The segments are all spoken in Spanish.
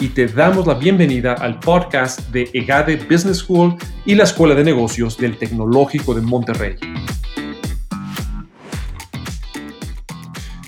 y te damos la bienvenida al podcast de EGADE Business School y la Escuela de Negocios del Tecnológico de Monterrey.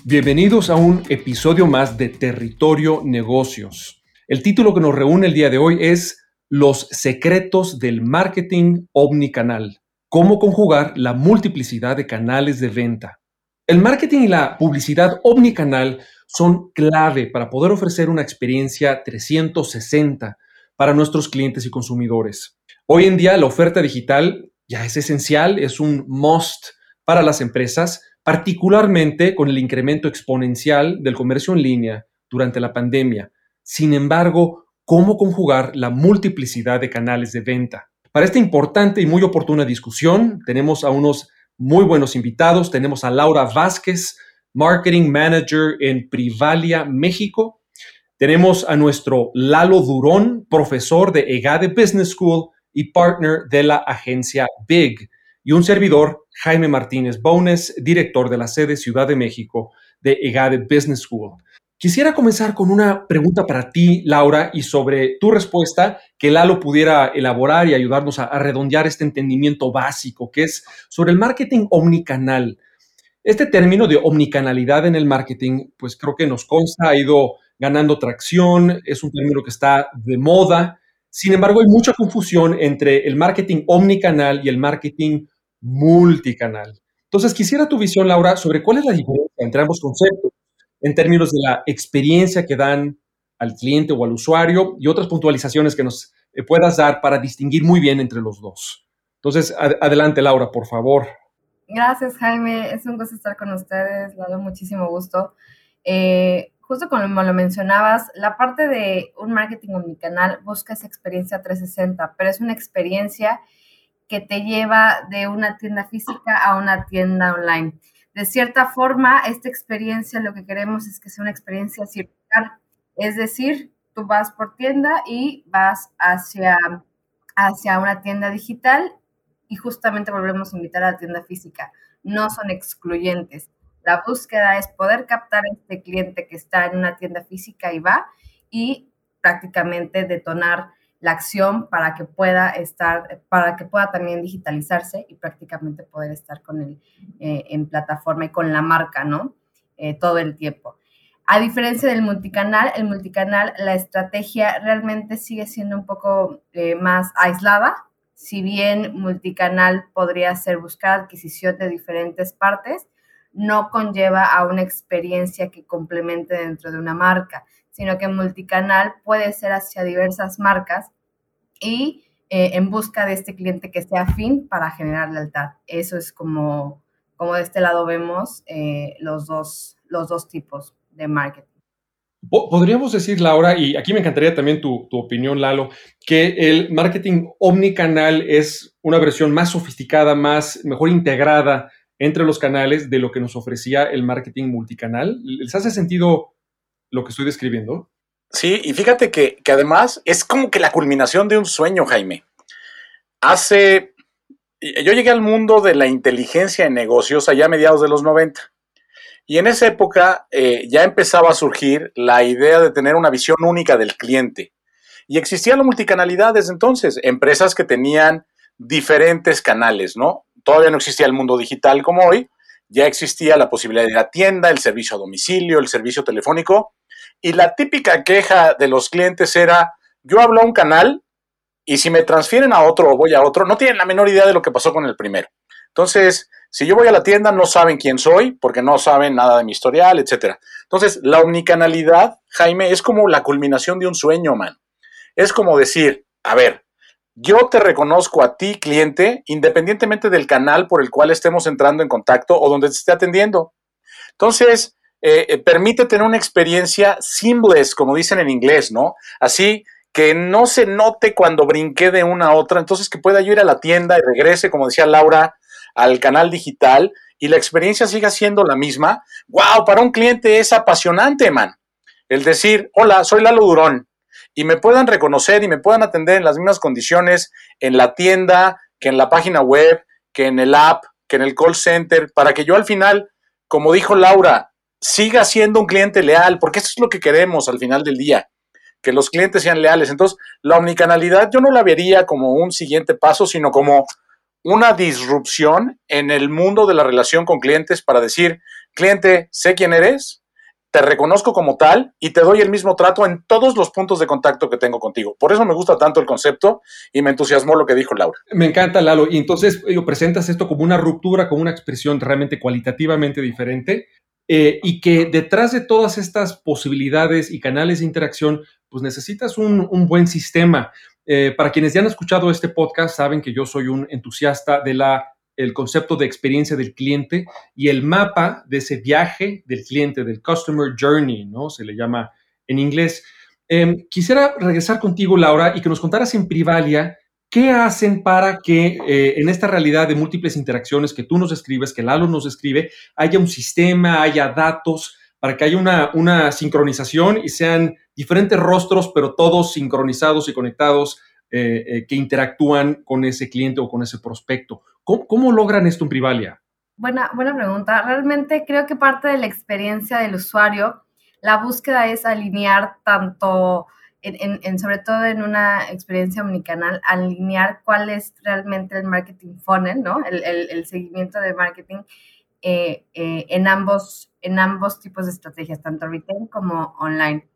Bienvenidos a un episodio más de Territorio Negocios. El título que nos reúne el día de hoy es Los secretos del marketing omnicanal. Cómo conjugar la multiplicidad de canales de venta. El marketing y la publicidad omnicanal son clave para poder ofrecer una experiencia 360 para nuestros clientes y consumidores. Hoy en día la oferta digital ya es esencial, es un must para las empresas, particularmente con el incremento exponencial del comercio en línea durante la pandemia. Sin embargo, ¿cómo conjugar la multiplicidad de canales de venta? Para esta importante y muy oportuna discusión, tenemos a unos muy buenos invitados. Tenemos a Laura Vázquez, Marketing Manager en Privalia, México. Tenemos a nuestro Lalo Durón, profesor de EGADE Business School y partner de la agencia Big. Y un servidor, Jaime Martínez Bones, director de la sede Ciudad de México de EGADE Business School. Quisiera comenzar con una pregunta para ti, Laura, y sobre tu respuesta, que Lalo pudiera elaborar y ayudarnos a, a redondear este entendimiento básico, que es sobre el marketing omnicanal. Este término de omnicanalidad en el marketing, pues creo que nos consta, ha ido ganando tracción, es un término que está de moda. Sin embargo, hay mucha confusión entre el marketing omnicanal y el marketing multicanal. Entonces, quisiera tu visión, Laura, sobre cuál es la diferencia entre ambos conceptos en términos de la experiencia que dan al cliente o al usuario y otras puntualizaciones que nos eh, puedas dar para distinguir muy bien entre los dos. Entonces, adelante, Laura, por favor. Gracias, Jaime. Es un gusto estar con ustedes. Doy muchísimo gusto. Eh, justo como lo mencionabas, la parte de un marketing omnicanal busca esa experiencia 360, pero es una experiencia que te lleva de una tienda física a una tienda online. De cierta forma, esta experiencia lo que queremos es que sea una experiencia circular, es decir, tú vas por tienda y vas hacia, hacia una tienda digital y justamente volvemos a invitar a la tienda física. No son excluyentes. La búsqueda es poder captar a este cliente que está en una tienda física y va y prácticamente detonar la acción para que pueda estar, para que pueda también digitalizarse y prácticamente poder estar con él eh, en plataforma y con la marca, ¿no? Eh, todo el tiempo. A diferencia del multicanal, el multicanal, la estrategia realmente sigue siendo un poco eh, más aislada, si bien multicanal podría ser buscar adquisición de diferentes partes, no conlleva a una experiencia que complemente dentro de una marca, sino que multicanal puede ser hacia diversas marcas y eh, en busca de este cliente que sea afín para generar lealtad. Eso es como, como de este lado vemos eh, los, dos, los dos tipos de marketing. Podríamos decir, Laura, y aquí me encantaría también tu, opinión, Lalo, que el marketing omnicanal es una versión más sofisticada, más mejor integrada entre los canales de lo que nos ofrecía el marketing multicanal. ¿Les hace sentido lo que estoy describiendo? Sí, y fíjate que, que además es como que la culminación de un sueño, Jaime. Hace, yo llegué al mundo de la inteligencia en negocios allá a mediados de los 90. Y en esa época eh, ya empezaba a surgir la idea de tener una visión única del cliente. Y existía la multicanalidad desde entonces, empresas que tenían diferentes canales, ¿no? Todavía no existía el mundo digital como hoy, ya existía la posibilidad de la tienda, el servicio a domicilio, el servicio telefónico, y la típica queja de los clientes era, yo hablo a un canal y si me transfieren a otro o voy a otro, no tienen la menor idea de lo que pasó con el primero. Entonces, si yo voy a la tienda, no saben quién soy, porque no saben nada de mi historial, etc. Entonces, la omnicanalidad, Jaime, es como la culminación de un sueño, man. Es como decir, a ver, yo te reconozco a ti, cliente, independientemente del canal por el cual estemos entrando en contacto o donde te esté atendiendo. Entonces, eh, eh, permite tener una experiencia seamless, como dicen en inglés, ¿no? Así que no se note cuando brinqué de una a otra, entonces que pueda yo ir a la tienda y regrese, como decía Laura, al canal digital y la experiencia siga siendo la misma. ¡Wow! Para un cliente es apasionante, man. El decir, hola, soy Lalo Durón y me puedan reconocer y me puedan atender en las mismas condiciones en la tienda, que en la página web, que en el app, que en el call center, para que yo al final, como dijo Laura, siga siendo un cliente leal, porque eso es lo que queremos al final del día que los clientes sean leales. Entonces, la omnicanalidad yo no la vería como un siguiente paso, sino como una disrupción en el mundo de la relación con clientes para decir, cliente, sé quién eres, te reconozco como tal y te doy el mismo trato en todos los puntos de contacto que tengo contigo. Por eso me gusta tanto el concepto y me entusiasmó lo que dijo Laura. Me encanta, Lalo. Y entonces yo presentas esto como una ruptura, como una expresión realmente cualitativamente diferente. Eh, y que detrás de todas estas posibilidades y canales de interacción, pues necesitas un, buen sistema. Eh, para quienes ya han escuchado este podcast, saben que yo soy un entusiasta de la el concepto de experiencia del cliente y el mapa de ese viaje del cliente, del customer journey, ¿no? Se le llama en inglés. Em, quisiera regresar contigo, Laura, y que nos contaras en Privalia qué hacen para que eh, en esta realidad de múltiples interacciones que tú nos escribes, que Lalo nos escribe, haya un sistema, haya datos, para que haya una, una sincronización y sean diferentes rostros, pero todos sincronizados y conectados eh, eh, que interactúan con ese cliente o con ese prospecto. ¿Cómo, logran esto en Privalia? Buena, buena pregunta. Realmente creo que parte de la experiencia del usuario, la búsqueda es alinear tanto, en, sobre todo en una experiencia omnicanal, alinear cuál es realmente el marketing funnel, ¿no? El, el, seguimiento de marketing eh, en, ambos, en ambos tipos de estrategias, tanto retail como online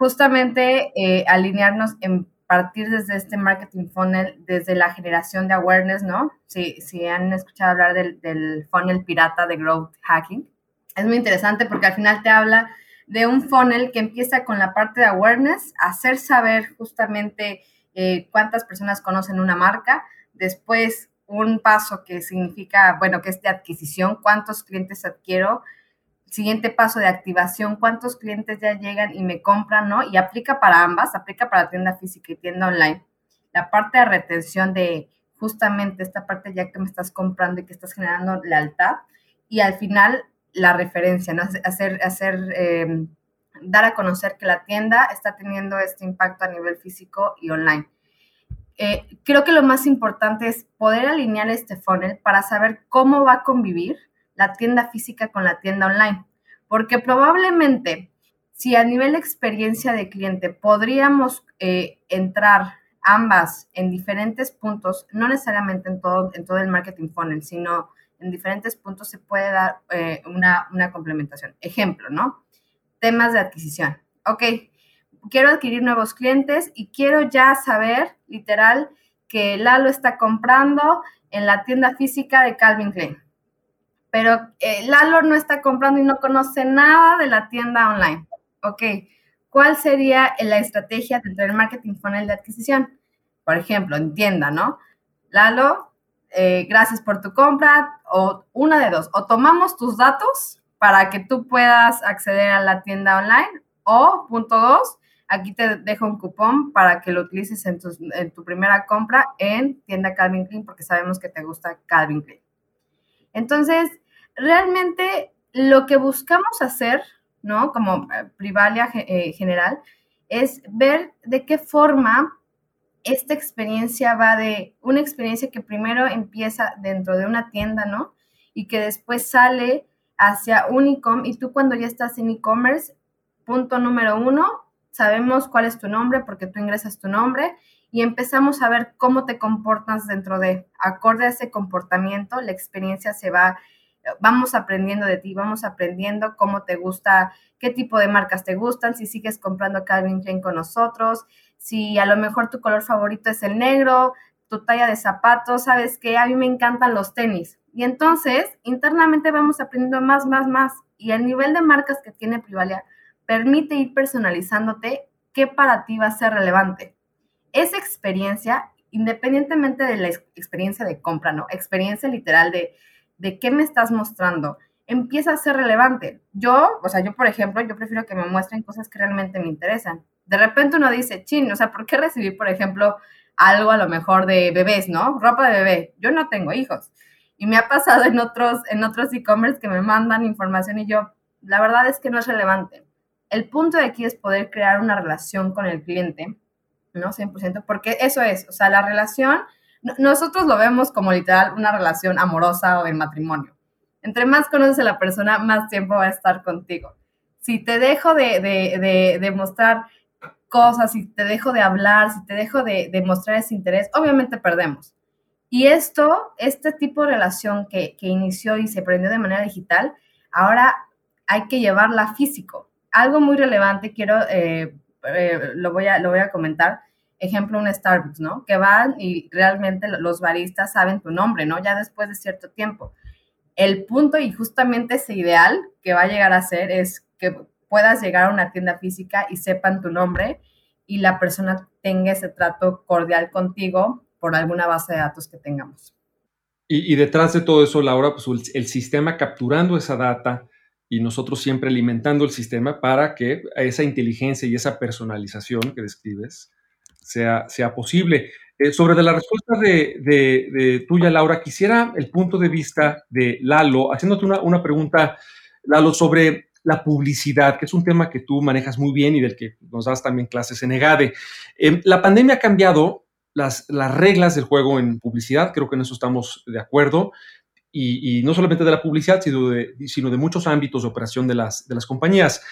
justamente eh, alinearnos en partir desde este marketing funnel, desde la generación de awareness, ¿no? Si, si han escuchado hablar del, funnel pirata de growth hacking, es muy interesante porque al final te habla de un funnel que empieza con la parte de awareness, hacer saber justamente eh, cuántas personas conocen una marca, después un paso que significa, bueno, que es de adquisición, cuántos clientes adquiero, siguiente paso de activación, cuántos clientes ya llegan y me compran, ¿no? Y aplica para ambas, aplica para tienda física y tienda online. La parte de retención de justamente esta parte ya que me estás comprando y que estás generando lealtad. Y al final la referencia, ¿no? Hacer, hacer, em, dar a conocer que la tienda está teniendo este impacto a nivel físico y online. Eh, creo que lo más importante es poder alinear este funnel para saber cómo va a convivir la tienda física con la tienda online. Porque probablemente si a nivel de experiencia de cliente podríamos eh, entrar ambas en diferentes puntos, no necesariamente en todo, en todo el marketing funnel, sino en diferentes puntos se puede dar eh, una, una complementación. Ejemplo, ¿no? Temas de adquisición. Ok, quiero adquirir nuevos clientes y quiero ya saber, literal, que Lalo está comprando en la tienda física de Calvin Klein pero eh, Lalo no está comprando y no conoce nada de la tienda online. Ok, ¿cuál sería la estrategia dentro del marketing funnel de adquisición? Por ejemplo, en tienda, ¿no? Lalo, eh, gracias por tu compra, o una de dos, o tomamos tus datos para que tú puedas acceder a la tienda online, o punto dos, aquí te dejo un cupón para que lo utilices en tu, primera compra en tienda Calvin Klein, porque sabemos que te gusta Calvin Klein. Entonces, realmente lo que buscamos hacer, ¿no? Como eh, Privalia eh, general, es ver de qué forma esta experiencia va de una experiencia que primero empieza dentro de una tienda, ¿no? Y que después sale hacia un y tú cuando ya estás en e-commerce, punto número uno, sabemos cuál es tu nombre porque tú ingresas tu nombre y empezamos a ver cómo te comportas dentro de, acorde a ese comportamiento, la experiencia se va vamos aprendiendo de ti, vamos aprendiendo cómo te gusta, qué tipo de marcas te gustan, si sigues comprando Calvin Klein con nosotros, si a lo mejor tu color favorito es el negro, tu talla de zapatos, sabes que a mí me encantan los tenis. Y entonces, internamente vamos aprendiendo más, más, más. Y el nivel de marcas que tiene Privalia permite ir personalizándote qué para ti va a ser relevante. Esa experiencia, independientemente de la experiencia de compra, ¿no? Experiencia literal de de qué me estás mostrando, empieza a ser relevante. Yo, o sea, yo por ejemplo, yo prefiero que me muestren cosas que realmente me interesan. De repente uno dice, chin, o sea, ¿por qué recibir, por ejemplo, algo a lo mejor de bebés, ¿no? Ropa de bebé. Yo no tengo hijos. Y me ha pasado en otros en otros e-commerce que me mandan información y yo, la verdad es que no es relevante. El punto de aquí es poder crear una relación con el cliente, ¿no? 100%, porque eso es, o sea, la relación, nosotros lo vemos como literal una relación amorosa o de matrimonio. Entre más conoces a la persona, más tiempo va a estar contigo. Si te dejo de, de, de, mostrar cosas, si te dejo de hablar, si te dejo de, mostrar ese interés, obviamente perdemos. Y esto, este tipo de relación que, que inició y se prendió de manera digital, ahora hay que llevarla físico. Algo muy relevante, quiero, eh, eh, lo, voy a, lo voy a comentar, ejemplo, un Starbucks, ¿no? Que van y realmente los baristas saben tu nombre, ¿no? Ya después de cierto tiempo. El punto y justamente ese ideal que va a llegar a ser es que puedas llegar a una tienda física y sepan tu nombre y la persona tenga ese trato cordial contigo por alguna base de datos que tengamos. Y, detrás de todo eso, Laura, pues el, sistema capturando esa data y nosotros siempre alimentando el sistema para que esa inteligencia y esa personalización que describes sea, sea posible. Eh, sobre de la respuesta de, tuya, Laura, quisiera el punto de vista de Lalo, haciéndote una, pregunta, Lalo, sobre la publicidad, que es un tema que tú manejas muy bien y del que nos das también clases en EGADE. Em, la pandemia ha cambiado las, las, reglas del juego en publicidad, creo que en eso estamos de acuerdo, y, no solamente de la publicidad, sino de, sino de muchos ámbitos de operación de las, de las compañías.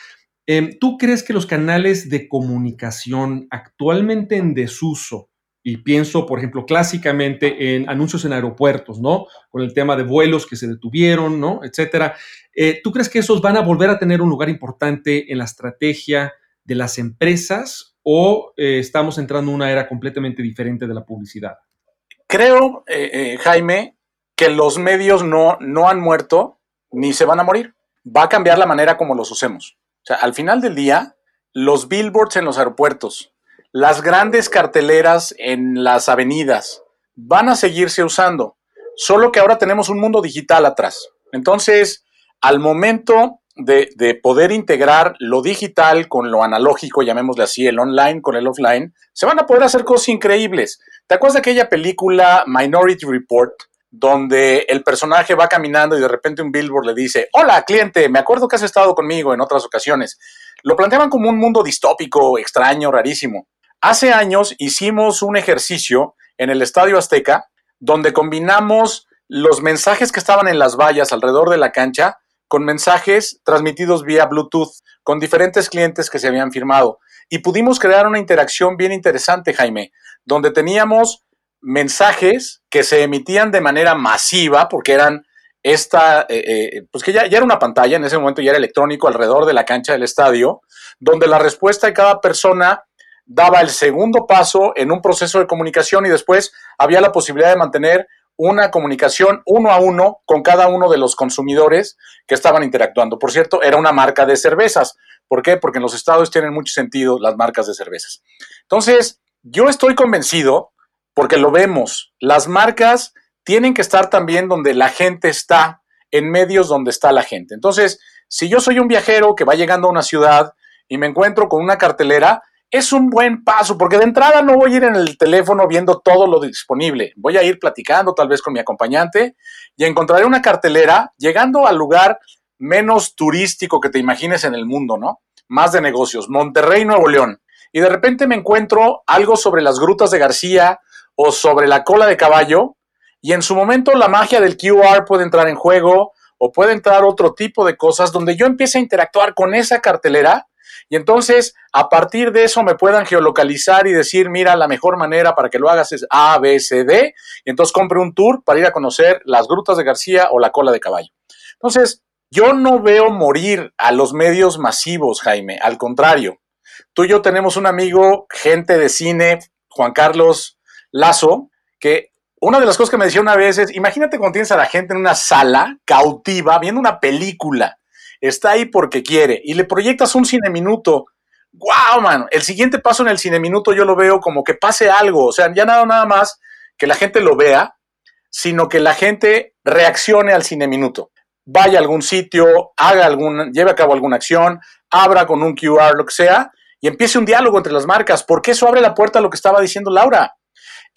Em, ¿Tú crees que los canales de comunicación actualmente en desuso, y pienso, por ejemplo, clásicamente en anuncios en aeropuertos, ¿no? Con el tema de vuelos que se detuvieron, ¿no? Etcétera. Eh, ¿Tú crees que esos van a volver a tener un lugar importante en la estrategia de las empresas o eh, estamos entrando en una era completamente diferente de la publicidad? Creo, eh, Jaime, que los medios no, no han muerto ni se van a morir. Va a cambiar la manera como los usemos. O sea, al final del día, los billboards en los aeropuertos, las grandes carteleras en las avenidas van a seguirse usando, solo que ahora tenemos un mundo digital atrás. Entonces, al momento de, poder integrar lo digital con lo analógico, llamémosle así, el online con el offline, se van a poder hacer cosas increíbles. ¿Te acuerdas de aquella película Minority Report? Donde el personaje va caminando y de repente un billboard le dice, hola cliente, me acuerdo que has estado conmigo en otras ocasiones. Lo planteaban como un mundo distópico, extraño, rarísimo. Hace años hicimos un ejercicio en el Estadio Azteca donde combinamos los mensajes que estaban en las vallas alrededor de la cancha con mensajes transmitidos vía Bluetooth con diferentes clientes que se habían firmado. Y pudimos crear una interacción bien interesante, Jaime, donde teníamos mensajes que se emitían de manera masiva, porque eran esta, eh, eh, pues que ya, ya, era una pantalla, en ese momento ya era electrónico alrededor de la cancha del estadio, donde la respuesta de cada persona daba el segundo paso en un proceso de comunicación y después había la posibilidad de mantener una comunicación uno a uno con cada uno de los consumidores que estaban interactuando. Por cierto, era una marca de cervezas. ¿Por qué? Porque en los estados tienen mucho sentido las marcas de cervezas. Entonces, yo estoy convencido, porque lo vemos, las marcas tienen que estar también donde la gente está, en medios donde está la gente. Entonces, si yo soy un viajero que va llegando a una ciudad y me encuentro con una cartelera, es un buen paso, porque de entrada no voy a ir en el teléfono viendo todo lo disponible. Voy a ir platicando tal vez con mi acompañante y encontraré una cartelera llegando al lugar menos turístico que te imagines en el mundo, ¿no? Más de negocios, Monterrey, Nuevo León. Y de repente me encuentro algo sobre las grutas de García o sobre la cola de caballo y en su momento la magia del QR puede entrar en juego o puede entrar otro tipo de cosas donde yo empiece a interactuar con esa cartelera y entonces, a partir de eso me puedan geolocalizar y decir, mira, la mejor manera para que lo hagas es A, B, C, D. Y entonces compre un tour para ir a conocer las grutas de García o la cola de caballo. Entonces, yo no veo morir a los medios masivos, Jaime. Al contrario, tú y yo tenemos un amigo, gente de cine, Juan Carlos Lazo, que una de las cosas que me decía una vez es, imagínate cuando tienes a la gente en una sala cautiva viendo una película está ahí porque quiere y le proyectas un cine minuto. ¡Wow, man! El siguiente paso en el cine minuto yo lo veo como que pase algo, o sea, ya nada, nada más que la gente lo vea, sino que la gente reaccione al cine minuto. Vaya a algún sitio, haga algún, lleve a cabo alguna acción, abra con un QR, lo que sea, y empiece un diálogo entre las marcas, porque eso abre la puerta a lo que estaba diciendo Laura.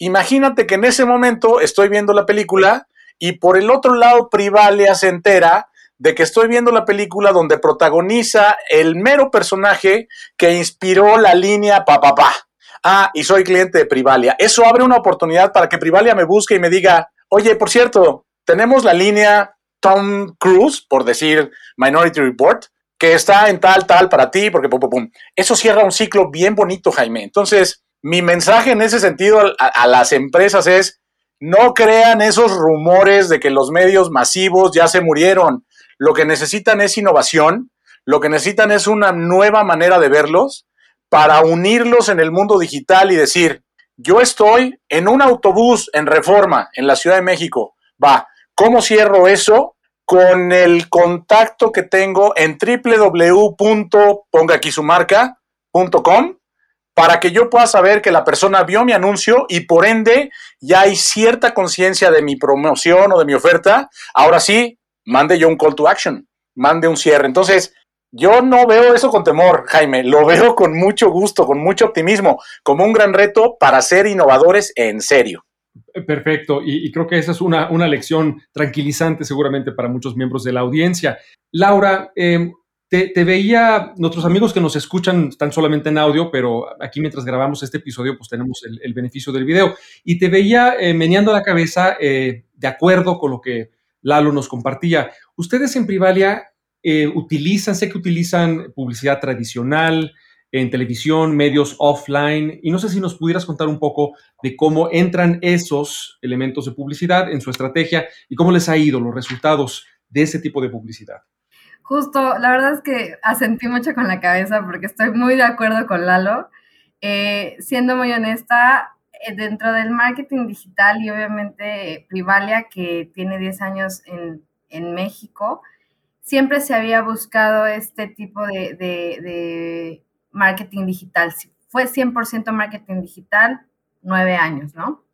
Imagínate que en ese momento estoy viendo la película y por el otro lado Privalia se entera de que estoy viendo la película donde protagoniza el mero personaje que inspiró la línea papá. Pa, Ah, y soy cliente de Privalia. Eso abre una oportunidad para que Privalia me busque y me diga, oye, por cierto, tenemos la línea Tom Cruise, por decir Minority Report, que está en tal, tal para ti, porque pum, pum, pum. Eso cierra un ciclo bien bonito, Jaime. Entonces, mi mensaje en ese sentido a, las empresas es, no crean esos rumores de que los medios masivos ya se murieron. Lo que necesitan es innovación, lo que necesitan es una nueva manera de verlos para unirlos en el mundo digital y decir, yo estoy en un autobús en reforma en la Ciudad de México. Va, ¿cómo cierro eso? Con el contacto que tengo en www.ponga aquí su marca.com para que yo pueda saber que la persona vio mi anuncio y por ende ya hay cierta conciencia de mi promoción o de mi oferta. Ahora sí, mande yo un call to action, mande un cierre. Entonces, yo no veo eso con temor, Jaime, lo veo con mucho gusto, con mucho optimismo, como un gran reto para ser innovadores en serio. Perfecto, y, creo que esa es una, una, lección tranquilizante seguramente para muchos miembros de la audiencia. Laura, em, te, veía, nuestros amigos que nos escuchan están solamente en audio, pero aquí mientras grabamos este episodio, pues tenemos el, beneficio del video, y te veía eh, meneando la cabeza eh, de acuerdo con lo que Lalo nos compartía. Ustedes en Privalia eh, utilizan, sé que utilizan publicidad tradicional en televisión, medios offline, y no sé si nos pudieras contar un poco de cómo entran esos elementos de publicidad en su estrategia y cómo les ha ido los resultados de ese tipo de publicidad. Justo, la verdad es que asentí mucho con la cabeza porque estoy muy de acuerdo con Lalo. Eh, siendo muy honesta, eh, dentro del marketing digital y obviamente Privalia, que tiene 10 años en, en México, siempre se había buscado este tipo de, marketing digital. Fue 100% marketing digital, nueve años, ¿no?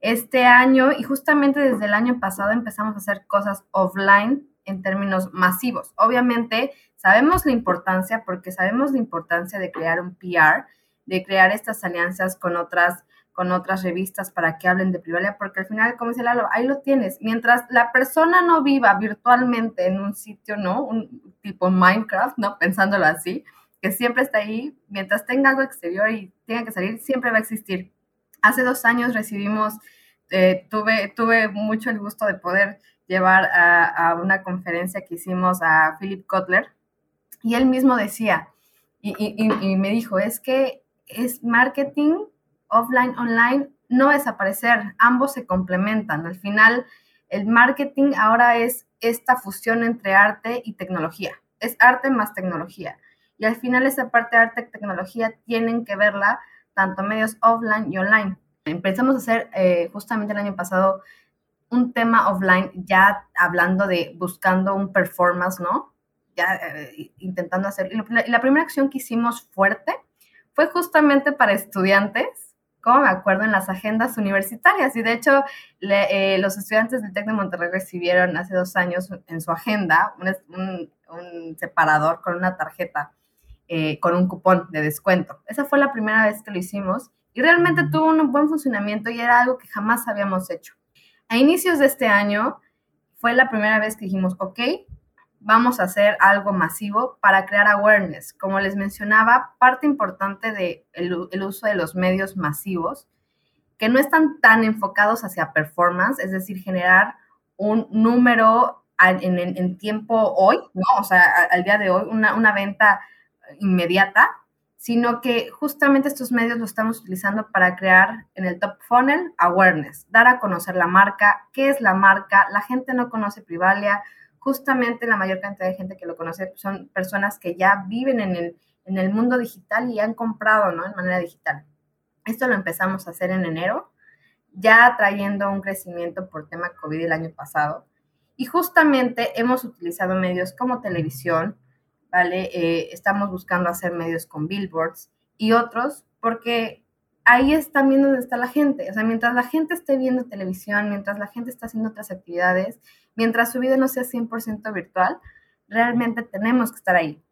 Este año, y justamente desde el año pasado empezamos a hacer cosas offline en términos masivos. Obviamente, sabemos la importancia, porque sabemos la importancia de crear un PR, de crear estas alianzas con otras con otras revistas para que hablen de privacidad, porque al final, como dice Lalo, ahí lo tienes. Mientras la persona no viva virtualmente en un sitio, ¿no? Un tipo Minecraft, ¿no? Pensándolo así, que siempre está ahí, mientras tenga algo exterior y tenga que salir, siempre va a existir. Hace dos años recibimos, eh, tuve, tuve mucho el gusto de poder llevar a, una conferencia que hicimos a Philip Kotler, y él mismo decía, y, me dijo, es que es marketing offline, online, no desaparecer, ambos se complementan. Al final, el marketing ahora es esta fusión entre arte y tecnología. Es arte más tecnología. Y al final esa parte de arte y tecnología tienen que verla tanto medios offline y online. Empezamos a hacer eh, justamente el año pasado un tema offline, ya hablando de buscando un performance, ¿no? Ya eh, intentando hacer. y la primera acción que hicimos fuerte fue justamente para estudiantes como me acuerdo, en las agendas universitarias. Y de hecho, eh, los estudiantes del TEC de Monterrey recibieron hace dos años en su agenda un, separador con una tarjeta, eh, con un cupón de descuento. Esa fue la primera vez que lo hicimos y realmente tuvo un buen funcionamiento y era algo que jamás habíamos hecho. A inicios de este año fue la primera vez que dijimos, ok, vamos a hacer algo masivo para crear awareness. Como les mencionaba, parte importante del de el uso de los medios masivos, que no están tan enfocados hacia performance, es decir, generar un número en, tiempo hoy, ¿no? O sea, al día de hoy, una venta inmediata, sino que justamente estos medios los estamos utilizando para crear en el top funnel awareness, dar a conocer la marca, qué es la marca, la gente no conoce Privalia, justamente la mayor cantidad de gente que lo conoce son personas que ya viven en el, en el mundo digital y han comprado, ¿no? En manera digital. Esto lo empezamos a hacer en enero, ya trayendo un crecimiento por tema COVID el año pasado. Y justamente hemos utilizado medios como televisión, ¿vale? Eh, estamos buscando hacer medios con billboards y otros, porque ahí es también donde está la gente. O sea, mientras la gente esté viendo televisión, mientras la gente está haciendo otras actividades, mientras su vida no sea 100% virtual, realmente tenemos que estar ahí.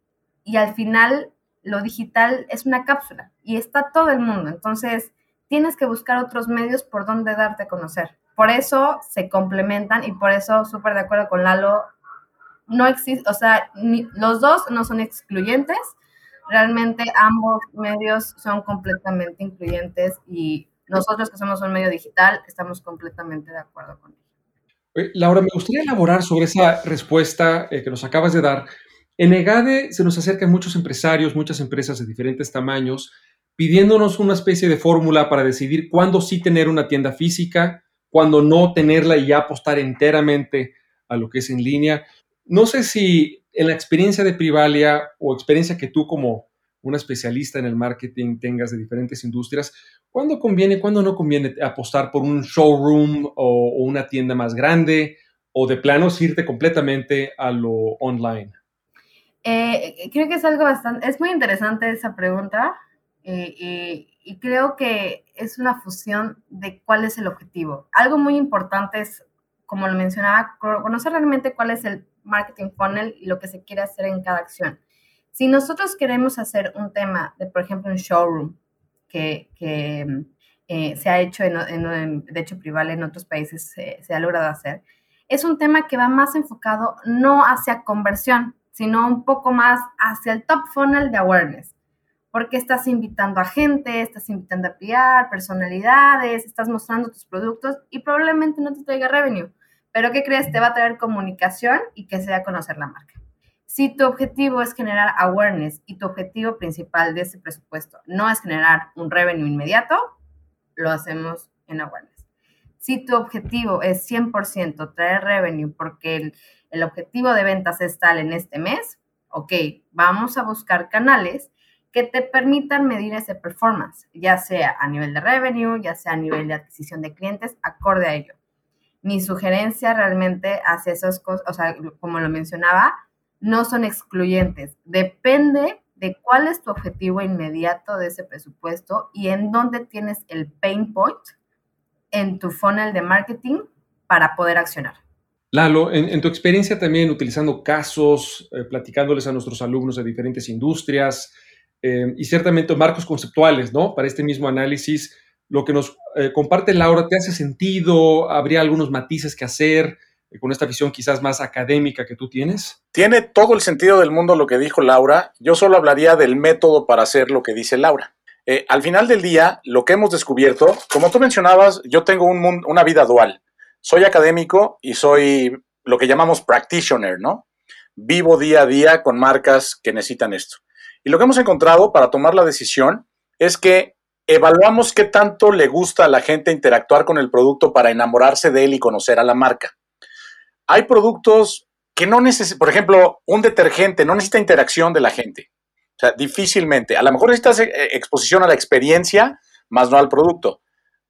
Y al final, lo digital es una cápsula y está todo el mundo. Entonces, tienes que buscar otros medios por donde darte a conocer. Por eso se complementan y por eso, súper de acuerdo con Lalo, no existe, o sea, los dos no son excluyentes, realmente ambos medios son completamente incluyentes y nosotros que somos un medio digital estamos completamente de acuerdo con ello. Laura, me gustaría elaborar sobre esa respuesta eh, que nos acabas de dar. En EGADE se nos acercan muchos empresarios, muchas empresas de diferentes tamaños, pidiéndonos una especie de fórmula para decidir cuándo sí tener una tienda física, cuándo no tenerla y ya apostar enteramente a lo que es en línea. No sé si en la experiencia de Privalia o experiencia que tú como una especialista en el marketing tengas de diferentes industrias, ¿cuándo conviene, cuándo no conviene apostar por un showroom o, una tienda más grande o de plano irte completamente a lo online? Eh, creo que es algo bastante, es muy interesante esa pregunta eh, y creo que es una fusión de cuál es el objetivo. Algo muy importante es, como lo mencionaba, conocer realmente cuál es el marketing funnel y lo que se quiere hacer en cada acción. Si nosotros queremos hacer un tema de, por ejemplo, un showroom que, eh, se ha hecho, en, de hecho, privado en otros países se ha logrado hacer, es un tema que va más enfocado no hacia conversión, sino un poco más hacia el top funnel de awareness. Porque estás invitando a gente, estás invitando a PR, personalidades, estás mostrando tus productos y probablemente no te traiga revenue. Pero ¿qué crees? Te va a traer comunicación y que sea conocer la marca. Si tu objetivo es generar awareness y tu objetivo principal de ese presupuesto no es generar un revenue inmediato, lo hacemos en awareness. Si tu objetivo es 100% traer revenue porque el, el objetivo de ventas es tal en este mes, ok, vamos a buscar canales que te permitan medir ese performance, ya sea a nivel de revenue, ya sea a nivel de adquisición de clientes, acorde a ello. Mi sugerencia realmente hacia esas cosas, o sea, como lo mencionaba, no son excluyentes. Depende de cuál es tu objetivo inmediato de ese presupuesto y en dónde tienes el pain point en tu funnel de marketing para poder accionar. Lalo, en, tu experiencia también utilizando casos, eh, platicándoles a nuestros alumnos de diferentes industrias eh, y ciertamente marcos conceptuales, ¿no? Para este mismo análisis, lo que nos eh, comparte Laura, ¿te hace sentido? ¿Habría algunos matices que hacer? con esta visión quizás más académica que tú tienes? Tiene todo el sentido del mundo lo que dijo Laura. Yo solo hablaría del método para hacer lo que dice Laura. Eh, al final del día, lo que hemos descubierto, como tú mencionabas, yo tengo un una vida dual. Soy académico y soy lo que llamamos practitioner, ¿no? Vivo día a día con marcas que necesitan esto. Y lo que hemos encontrado para tomar la decisión es que evaluamos qué tanto le gusta a la gente interactuar con el producto para enamorarse de él y conocer a la marca hay productos que no necesitan, por ejemplo, un detergente no necesita interacción de la gente. O sea, difícilmente. A lo mejor necesitas eh, exposición a la experiencia, más no al producto.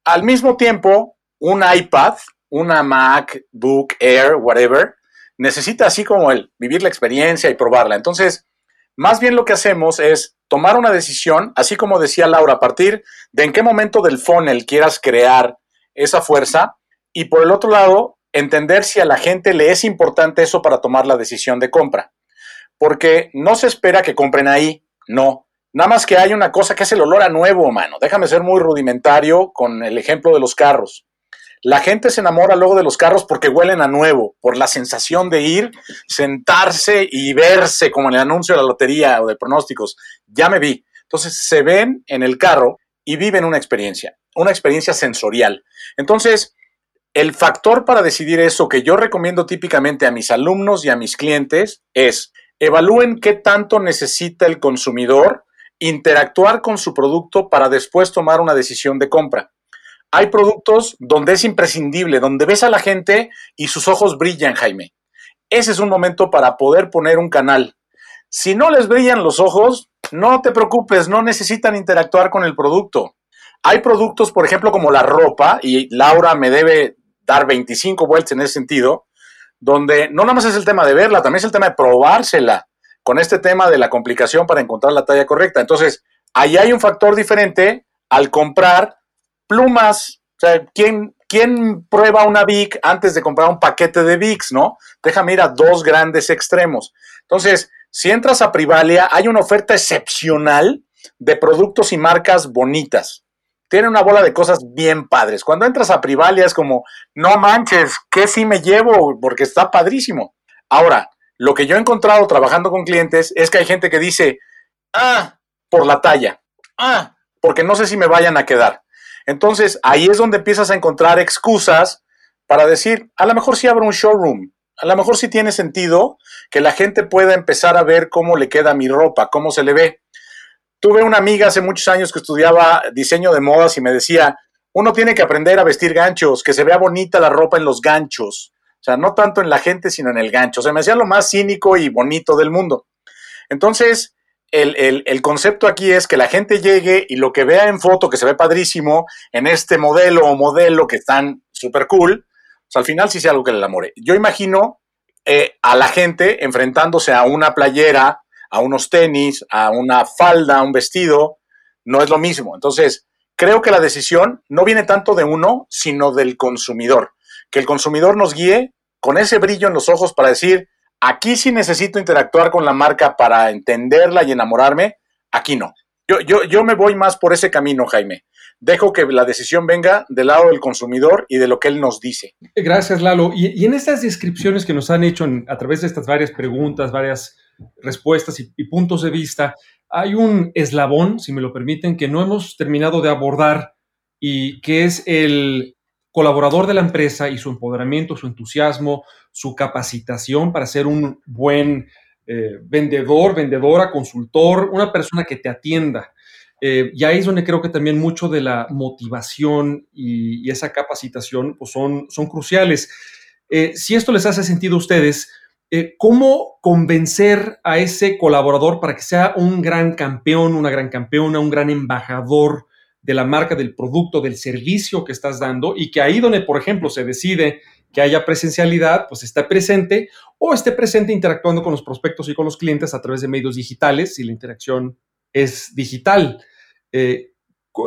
Al mismo tiempo, un iPad, una MacBook Air, whatever, necesita así como el vivir la experiencia y probarla. Entonces, más bien lo que hacemos es tomar una decisión, así como decía Laura, a partir de en qué momento del funnel quieras crear esa fuerza. Y por el otro lado, entender si a la gente le es importante eso para tomar la decisión de compra. Porque no se espera que compren ahí, no. Nada más que hay una cosa que es el olor a nuevo, mano. Déjame ser muy rudimentario con el ejemplo de los carros. La gente se enamora luego de los carros porque huelen a nuevo, por la sensación de ir, sentarse y verse como en el anuncio de la lotería o de pronósticos. Ya me vi. Entonces se ven en el carro y viven una experiencia, una experiencia sensorial. Entonces, el factor para decidir eso que yo recomiendo típicamente a mis alumnos y a mis clientes es evalúen qué tanto necesita el consumidor interactuar con su producto para después tomar una decisión de compra. Hay productos donde es imprescindible, donde ves a la gente y sus ojos brillan, Jaime. Ese es un momento para poder poner un canal. Si no les brillan los ojos, no te preocupes, no necesitan interactuar con el producto. Hay productos, por ejemplo, como la ropa, y Laura me debe dar 25 vueltas en ese sentido, donde no nada más es el tema de verla, también es el tema de probársela con este tema de la complicación para encontrar la talla correcta. Entonces, ahí hay un factor diferente al comprar plumas. O sea, ¿quién, ¿quién prueba una Vic antes de comprar un paquete de Vics, no? Déjame ir a dos grandes extremos. Entonces, Si entras a Privalia, hay una oferta excepcional de productos y marcas bonitas. Tiene una bola de cosas bien padres. Cuando entras a Privalia es como, no manches, ¿qué sí me llevo? Porque está padrísimo. Ahora, lo que yo he encontrado trabajando con clientes es que hay gente que dice, ah, por la talla, ah, porque no sé si me vayan a quedar. Entonces, ahí es donde empiezas a encontrar excusas para decir, a lo mejor sí abro un showroom, a lo mejor sí tiene sentido que la gente pueda empezar a ver cómo le queda mi ropa, cómo se le ve. Tuve una amiga hace muchos años que estudiaba diseño de modas y me decía, uno tiene que aprender a vestir ganchos, que se vea bonita la ropa en los ganchos. O sea, no tanto en la gente, sino en el gancho. O sea, me hacía lo más cínico y bonito del mundo. Entonces, el, concepto aquí es que la gente llegue y lo que vea en foto, que se ve padrísimo, en este modelo o modelo que están súper cool, pues al final sí sea algo que le enamore. Yo imagino eh, a la gente enfrentándose a una playera, a unos tenis, a una falda, a un vestido, no es lo mismo. Entonces, creo que la decisión no viene tanto de uno, sino del consumidor. Que el consumidor nos guíe con ese brillo en los ojos para decir, Aquí sí necesito interactuar con la marca para entenderla y enamorarme. Aquí no. Yo, yo, yo me voy más por ese camino, Jaime. Dejo que la decisión venga del lado del consumidor y de lo que él nos dice. Gracias, Lalo. Y, en estas descripciones que nos han hecho a través de estas varias preguntas, varias respuestas y puntos de vista, hay un eslabón, si me lo permiten, que no hemos terminado de abordar y que es el colaborador de la empresa y su empoderamiento, su entusiasmo, su capacitación para ser un buen eh, vendedor, vendedora, consultor, una persona que te atienda. Eh, y ahí es donde creo que también mucho de la motivación y, esa capacitación pues son, son cruciales. Eh, si esto les hace sentido a ustedes, ¿cómo convencer a ese colaborador para que sea un gran campeón, una gran campeona, un gran embajador de la marca, del producto, del servicio que estás dando y que ahí donde, por ejemplo, se decide que haya presencialidad, pues esté presente o esté presente interactuando con los prospectos y con los clientes a través de medios digitales, si la interacción es digital. Eh,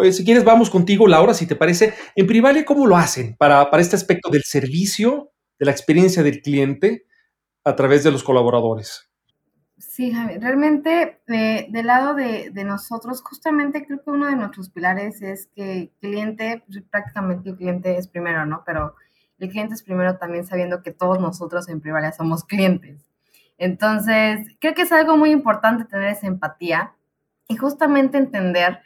eh, si quieres, vamos contigo, Laura, si te parece. En Privalia, ¿cómo lo hacen para, para este aspecto del servicio, de la experiencia del cliente a través de los colaboradores? Sí, Javi, realmente eh, del lado de, nosotros, justamente creo que uno de nuestros pilares es que cliente, pues, prácticamente el cliente es primero, ¿no? Pero el cliente es primero también sabiendo que todos nosotros en Privalia somos clientes. Entonces, creo que es algo muy importante tener esa empatía y justamente entender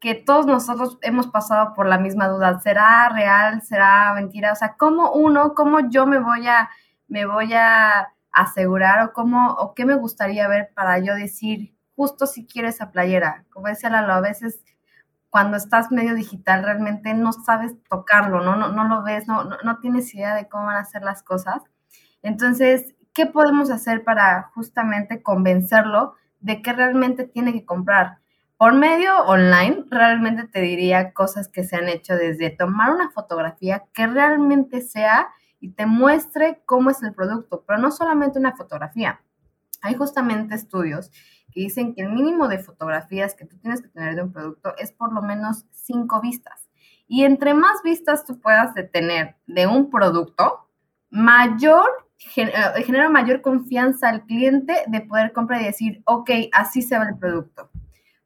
que todos nosotros hemos pasado por la misma duda. ¿Será real? ¿Será mentira? O sea, ¿cómo uno, cómo yo me voy a, me voy a asegurar o cómo o qué me gustaría ver para yo decir justo si quiero esa playera. Como decía Lalo, a veces cuando estás medio digital realmente no sabes tocarlo, no, no, no lo ves, no, no, no tienes idea de cómo van a ser las cosas. Entonces, ¿qué podemos hacer para justamente convencerlo de que realmente tiene que comprar? Por medio online, realmente te diría cosas que se han hecho desde tomar una fotografía que realmente sea y te muestre cómo es el producto, pero no solamente una fotografía. Hay justamente estudios que dicen que el mínimo de fotografías que tú tienes que tener de un producto es por lo menos cinco vistas. Y entre más vistas tú puedas tener de un producto, mayor eh, genera mayor confianza al cliente de poder comprar y decir, ok, así se ve el producto.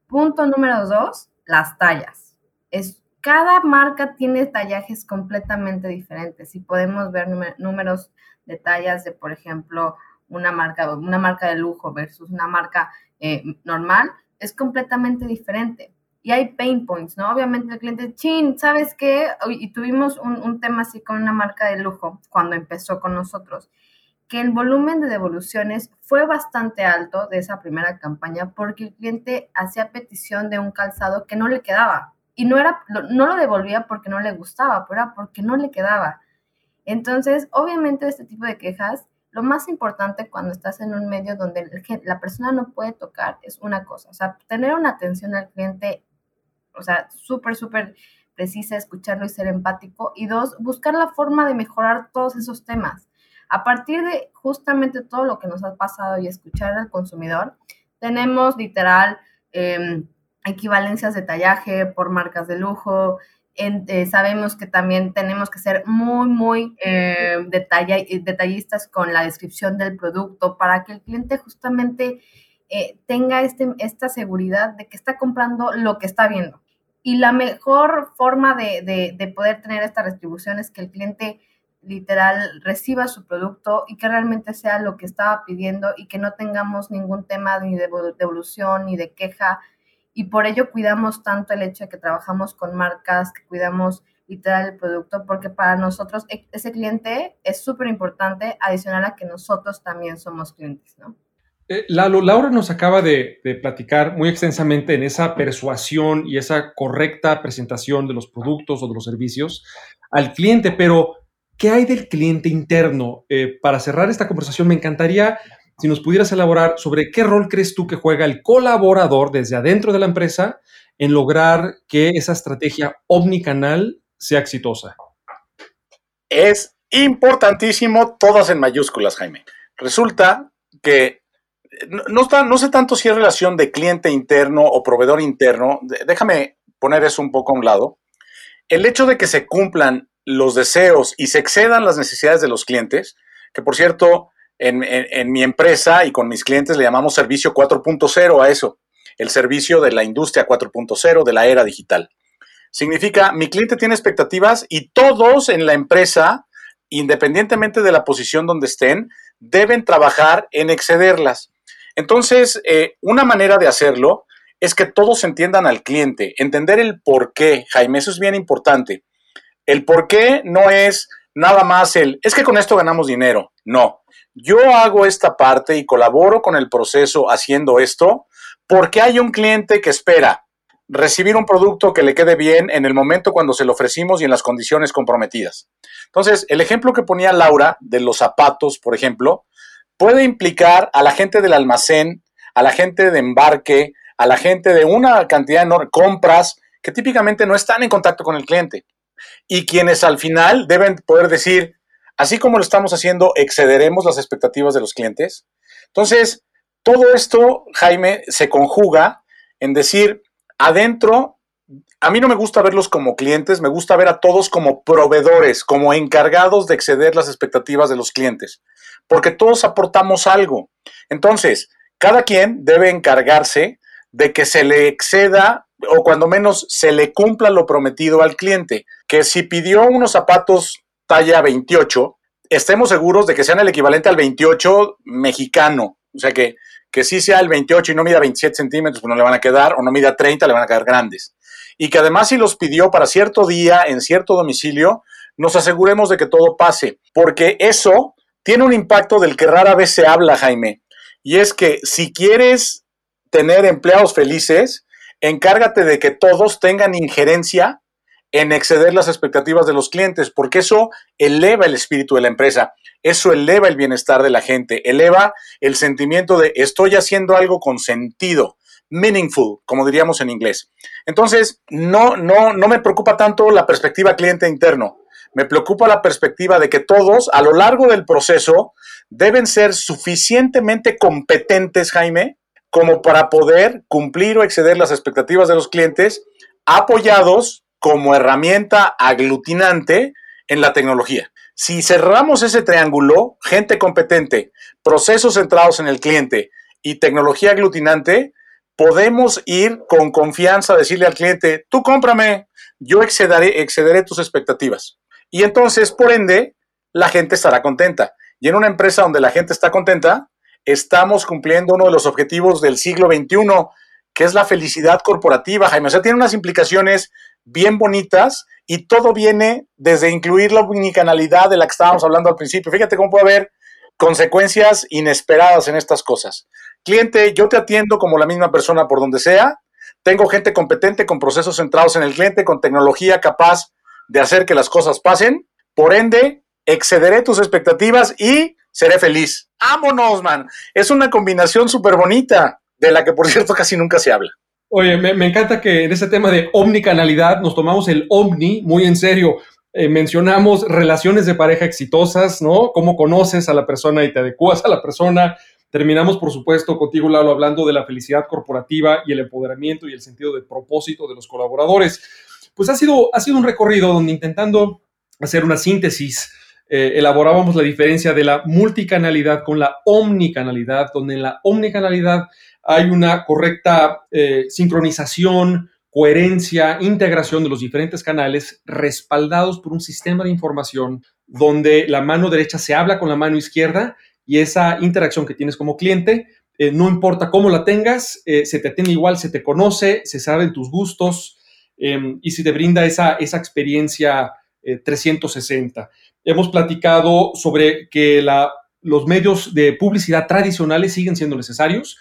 Punto número dos, las tallas. Es cada marca tiene tallajes completamente diferentes y podemos ver números de tallas de, por ejemplo, una marca, una marca de lujo versus una marca eh, normal, es completamente diferente. Y hay pain points, ¿no? Obviamente el cliente, chin, ¿sabes qué? Y tuvimos un, un tema así con una marca de lujo cuando empezó con nosotros, que el volumen de devoluciones fue bastante alto de esa primera campaña porque el cliente hacía petición de un calzado que no le quedaba y no, era, no lo devolvía porque no le gustaba, pero era porque no le quedaba. Entonces, obviamente este tipo de quejas, lo más importante cuando estás en un medio donde la persona no puede tocar es una cosa, o sea, tener una atención al cliente, o sea, súper, súper precisa, escucharlo y ser empático. Y dos, buscar la forma de mejorar todos esos temas. A partir de justamente todo lo que nos ha pasado y escuchar al consumidor, tenemos literal... Eh, equivalencias de tallaje por marcas de lujo, eh, sabemos que también tenemos que ser muy, muy eh, detallistas con la descripción del producto para que el cliente justamente eh, tenga este, esta seguridad de que está comprando lo que está viendo. Y la mejor forma de, de poder tener esta distribución es que el cliente literal reciba su producto y que realmente sea lo que estaba pidiendo y que no tengamos ningún tema ni de devolución ni de queja. Y por ello cuidamos tanto el hecho de que trabajamos con marcas, que cuidamos literal el producto, porque para nosotros e, ese cliente es súper importante, adicional a que nosotros también somos clientes, ¿no? Eh, Laura nos acaba de, platicar muy extensamente en esa persuasión y esa correcta presentación de los productos o de los servicios al cliente, pero ¿Qué hay del cliente interno? Eh, para cerrar esta conversación, me encantaría si nos pudieras elaborar sobre qué rol crees tú que juega el colaborador desde adentro de la empresa en lograr que esa estrategia omnicanal sea exitosa. Es importantísimo, todas en mayúsculas, Jaime. Resulta que no, está, no sé tanto si es relación de cliente interno o proveedor interno. Déjame poner eso un poco a un lado. El hecho de que se cumplan los deseos y se excedan las necesidades de los clientes, que por cierto, en, mi empresa y con mis clientes le llamamos servicio 4.0 a eso, el servicio de la industria 4.0 de la era digital. Significa, mi cliente tiene expectativas y todos en la empresa, independientemente de la posición donde estén, deben trabajar en excederlas. Entonces, eh, una manera de hacerlo es que todos entiendan al cliente, entender el por qué, Jaime, eso es bien importante. El por qué no es nada más el, es que con esto ganamos dinero. No, yo hago esta parte y colaboro con el proceso haciendo esto porque hay un cliente que espera recibir un producto que le quede bien en el momento cuando se lo ofrecimos y en las condiciones comprometidas. Entonces, el ejemplo que ponía Laura de los zapatos, por ejemplo, puede implicar a la gente del almacén, a la gente de embarque, a la gente de una cantidad de compras que típicamente no están en contacto con el cliente y quienes al final deben poder decir, así como lo estamos haciendo, excederemos las expectativas de los clientes. Entonces, todo esto, Jaime, se conjuga en decir, adentro, a mí no me gusta verlos como clientes, me gusta ver a todos como proveedores, como encargados de exceder las expectativas de los clientes, porque todos aportamos algo. Entonces, cada quien debe encargarse de que se le exceda o cuando menos se le cumpla lo prometido al cliente, que si pidió unos zapatos talla 28, estemos seguros de que sean el equivalente al 28 mexicano, o sea que, que sí sea el 28 y no mida 27 centímetros, pues no le van a quedar, o no mida 30, le van a quedar grandes. Y que además si los pidió para cierto día, en cierto domicilio, nos aseguremos de que todo pase, porque eso tiene un impacto del que rara vez se habla, Jaime, y es que si quieres tener empleados felices, encárgate de que todos tengan injerencia en exceder las expectativas de los clientes, porque eso eleva el espíritu de la empresa, eso eleva el bienestar de la gente, eleva el sentimiento de estoy haciendo algo con sentido, meaningful, como diríamos en inglés. Entonces, no, no, no me preocupa tanto la perspectiva cliente interno, me preocupa la perspectiva de que todos a lo largo del proceso deben ser suficientemente competentes, Jaime, como para poder cumplir o exceder las expectativas de los clientes, apoyados como herramienta aglutinante en la tecnología. Si cerramos ese triángulo, gente competente, procesos centrados en el cliente y tecnología aglutinante, podemos ir con confianza a decirle al cliente, tú cómprame, yo excederé, excederé tus expectativas. Y entonces, por ende, la gente estará contenta. Y en una empresa donde la gente está contenta, estamos cumpliendo uno de los objetivos del siglo XXI, que es la felicidad corporativa, Jaime. O sea, tiene unas implicaciones bien bonitas y todo viene desde incluir la omnicanalidad de la que estábamos hablando al principio. Fíjate cómo puede haber consecuencias inesperadas en estas cosas. Cliente, yo te atiendo como la misma persona por donde sea. Tengo gente competente con procesos centrados en el cliente, con tecnología capaz de hacer que las cosas pasen. Por ende, excederé tus expectativas y seré feliz. ¡Vámonos, man! Es una combinación súper bonita, de la que por cierto casi nunca se habla. Oye, me, encanta que en ese tema de omnicanalidad nos tomamos el omni muy en serio. Eh, mencionamos relaciones de pareja exitosas, ¿no? Cómo conoces a la persona y te adecuas a la persona. Terminamos, por supuesto, contigo, Lalo, hablando de la felicidad corporativa y el empoderamiento y el sentido de propósito de los colaboradores. pues ha sido, ha sido un recorrido donde intentando hacer una síntesis, eh, elaborábamos la diferencia de la multicanalidad con la omnicanalidad, donde en la omnicanalidad hay una correcta eh, sincronización, coherencia, integración de los diferentes canales respaldados por un sistema de información donde la mano derecha se habla con la mano izquierda y esa interacción que tienes como cliente, eh, no importa cómo la tengas, se te atiende igual, se te conoce, se saben tus gustos em, y se te brinda esa, esa experiencia 360. Hemos platicado sobre que los medios de publicidad tradicionales siguen siendo necesarios,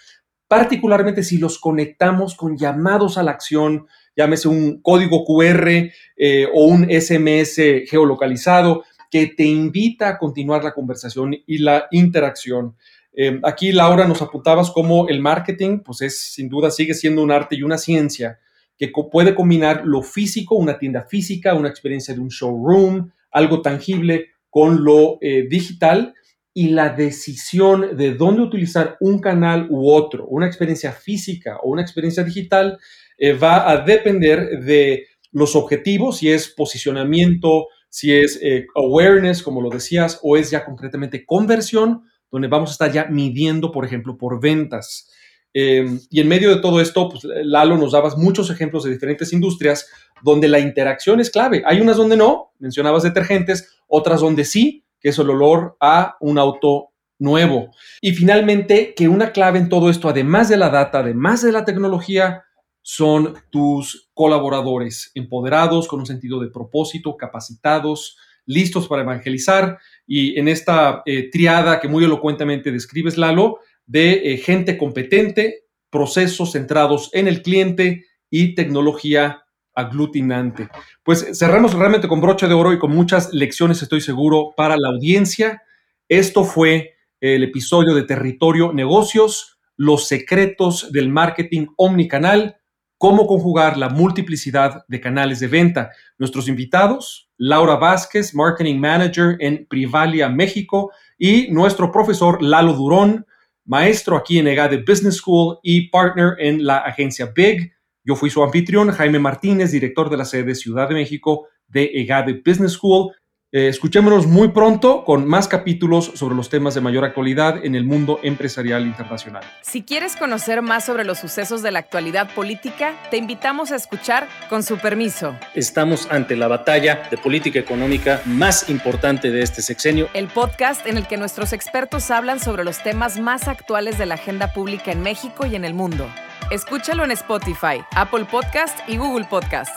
particularmente si los conectamos con llamados a la acción, llámese un código QR eh, o un SMS geolocalizado que te invita a continuar la conversación y la interacción. Eh, aquí, Laura, nos apuntabas cómo el marketing, pues es sin duda, sigue siendo un arte y una ciencia que puede combinar lo físico, una tienda física, una experiencia de un showroom, algo tangible con lo eh, digital y la decisión de dónde utilizar un canal u otro, una experiencia física o una experiencia digital, eh, va a depender de los objetivos, si es posicionamiento, si es eh, awareness, como lo decías, o es ya concretamente conversión, donde vamos a estar ya midiendo, por ejemplo, por ventas. Em, y en medio de todo esto, pues, Lalo, nos dabas muchos ejemplos de diferentes industrias donde la interacción es clave. Hay unas donde no, mencionabas detergentes, otras donde sí, que es el olor a un auto nuevo. Y finalmente, que una clave en todo esto, además de la data, además de la tecnología, son tus colaboradores, empoderados, con un sentido de propósito, capacitados, listos para evangelizar. Y en esta eh, triada que muy elocuentemente describes, Lalo, de eh, gente competente, procesos centrados en el cliente y tecnología aglutinante. Pues cerramos realmente con broche de oro y con muchas lecciones, estoy seguro, para la audiencia. Esto fue el episodio de Territorio Negocios, los secretos del marketing omnicanal, cómo conjugar la multiplicidad de canales de venta. Nuestros invitados, Laura Vázquez, Marketing Manager en Privalia, México, y nuestro profesor Lalo Durón, maestro aquí en EGADE Business School y partner en la agencia Big. Yo fui su anfitrión, Jaime Martínez, director de la sede de Ciudad de México de EGADE Business School. Eh, escuchémonos muy pronto con más capítulos sobre los temas de mayor actualidad en el mundo empresarial internacional. Si quieres conocer más sobre los sucesos de la actualidad política, te invitamos a escuchar Con su permiso. Estamos ante la batalla de política económica más importante de este sexenio. El podcast en el que nuestros expertos hablan sobre los temas más actuales de la agenda pública en México y en el mundo. Escúchalo en Spotify, Apple Podcast y Google Podcast.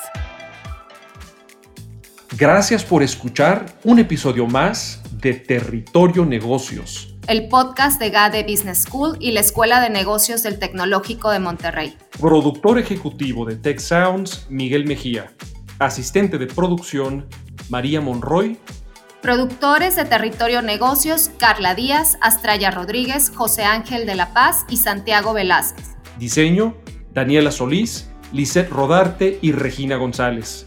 Gracias por escuchar un episodio más de Territorio Negocios. El podcast de GADE Business School y la Escuela de Negocios del Tecnológico de Monterrey. Productor ejecutivo de Tech Sounds, Miguel Mejía. Asistente de producción, María Monroy. Productores de Territorio Negocios, Carla Díaz, Astraya Rodríguez, José Ángel de la Paz y Santiago Velázquez. Diseño, Daniela Solís, Lisette Rodarte y Regina González.